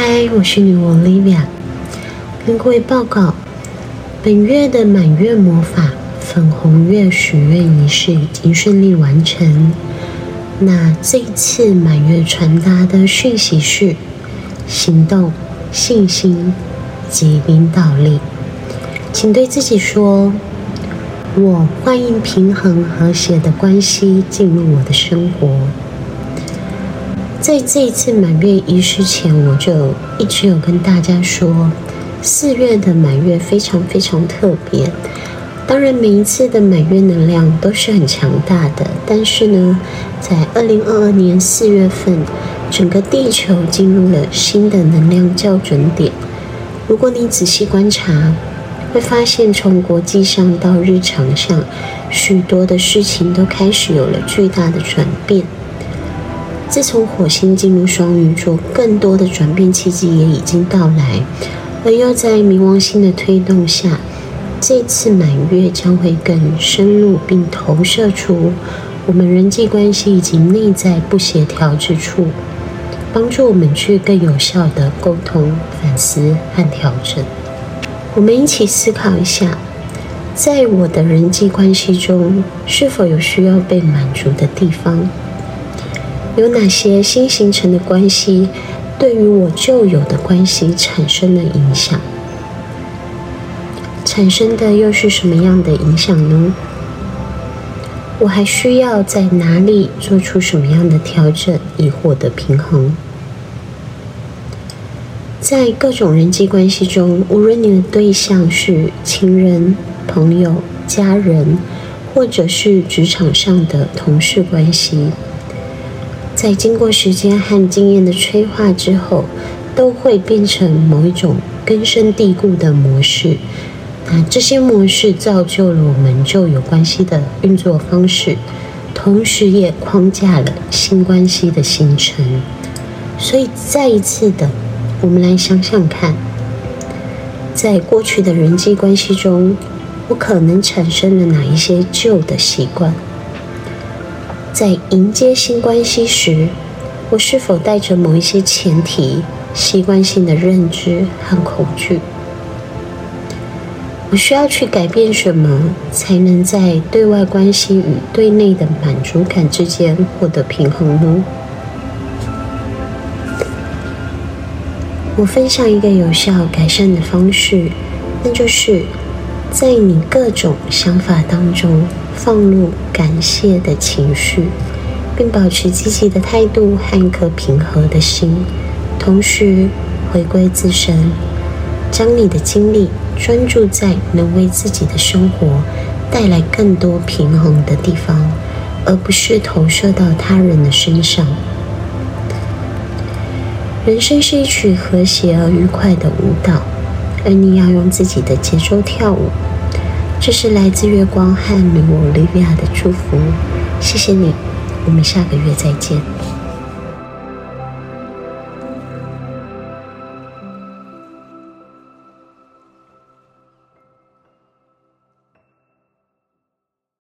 嗨，我是女王 Olivia，跟各位报告，本月的满月魔法粉红月许愿仪式已经顺利完成。那这一次满月传达的讯息是：行动、信心及领导力。请对自己说：“我欢迎平衡和谐的关系进入我的生活。”在这一次满月仪式前，我就一直有跟大家说，四月的满月非常非常特别。当然，每一次的满月能量都是很强大的。但是呢，在二零二二年四月份，整个地球进入了新的能量校准点。如果你仔细观察，会发现从国际上到日常上，许多的事情都开始有了巨大的转变。自从火星进入双鱼座，更多的转变契机也已经到来，而又在冥王星的推动下，这次满月将会更深入并投射出我们人际关系以及内在不协调之处，帮助我们去更有效的沟通、反思和调整。我们一起思考一下，在我的人际关系中，是否有需要被满足的地方？有哪些新形成的关系，对于我旧有的关系产生了影响？产生的又是什么样的影响呢？我还需要在哪里做出什么样的调整，以获得平衡？在各种人际关系中，无论你的对象是亲人、朋友、家人，或者是职场上的同事关系。在经过时间和经验的催化之后，都会变成某一种根深蒂固的模式。那这些模式造就了我们旧有关系的运作方式，同时也框架了新关系的形成。所以，再一次的，我们来想想看，在过去的人际关系中，我可能产生了哪一些旧的习惯？在迎接新关系时，我是否带着某一些前提、习惯性的认知和恐惧？我需要去改变什么，才能在对外关系与对内的满足感之间获得平衡呢？我分享一个有效改善的方式，那就是在你各种想法当中。放入感谢的情绪，并保持积极的态度和一颗平和的心，同时回归自身，将你的精力专注在能为自己的生活带来更多平衡的地方，而不是投射到他人的身上。人生是一曲和谐而愉快的舞蹈，而你要用自己的节奏跳舞。这是来自月光和女巫 Olivia 的祝福，谢谢你，我们下个月再见。